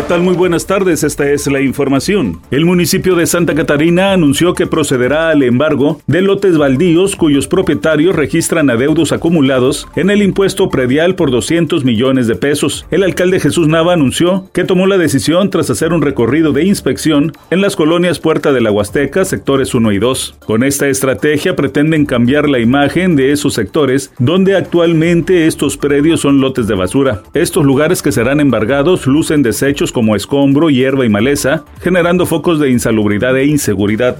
¿Qué tal? Muy buenas tardes, esta es la información. El municipio de Santa Catarina anunció que procederá al embargo de lotes baldíos cuyos propietarios registran adeudos acumulados en el impuesto predial por 200 millones de pesos. El alcalde Jesús Nava anunció que tomó la decisión tras hacer un recorrido de inspección en las colonias Puerta de la Huasteca, sectores 1 y 2. Con esta estrategia pretenden cambiar la imagen de esos sectores donde actualmente estos predios son lotes de basura. Estos lugares que serán embargados lucen desechos como escombro, hierba y maleza, generando focos de insalubridad e inseguridad.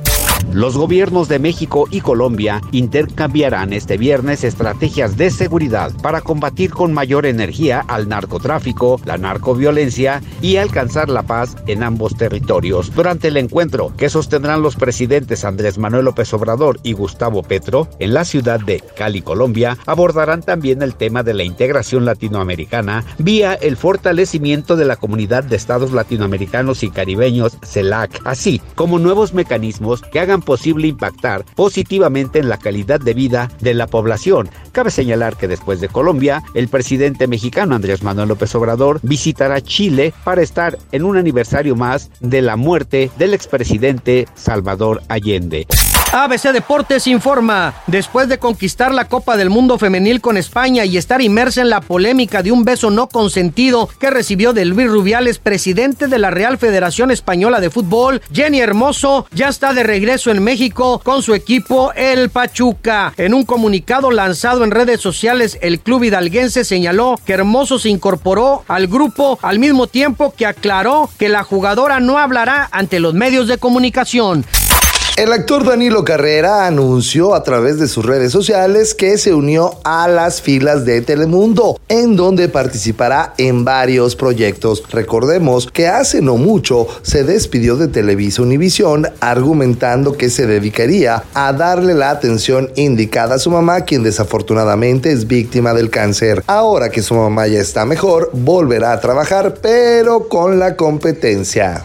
Los gobiernos de México y Colombia intercambiarán este viernes estrategias de seguridad para combatir con mayor energía al narcotráfico, la narcoviolencia y alcanzar la paz en ambos territorios. Durante el encuentro que sostendrán los presidentes Andrés Manuel López Obrador y Gustavo Petro en la ciudad de Cali, Colombia, abordarán también el tema de la integración latinoamericana vía el fortalecimiento de la comunidad de estados latinoamericanos y caribeños CELAC, así como nuevos mecanismos que hagan posible impactar positivamente en la calidad de vida de la población. Cabe señalar que después de Colombia, el presidente mexicano Andrés Manuel López Obrador visitará Chile para estar en un aniversario más de la muerte del expresidente Salvador Allende. ABC Deportes informa, después de conquistar la Copa del Mundo Femenil con España y estar inmersa en la polémica de un beso no consentido que recibió de Luis Rubiales, presidente de la Real Federación Española de Fútbol, Jenny Hermoso ya está de regreso en México con su equipo El Pachuca. En un comunicado lanzado en redes sociales, el club hidalguense señaló que Hermoso se incorporó al grupo al mismo tiempo que aclaró que la jugadora no hablará ante los medios de comunicación. El actor Danilo Carrera anunció a través de sus redes sociales que se unió a las filas de Telemundo, en donde participará en varios proyectos. Recordemos que hace no mucho se despidió de Televisa Univisión argumentando que se dedicaría a darle la atención indicada a su mamá, quien desafortunadamente es víctima del cáncer. Ahora que su mamá ya está mejor, volverá a trabajar, pero con la competencia.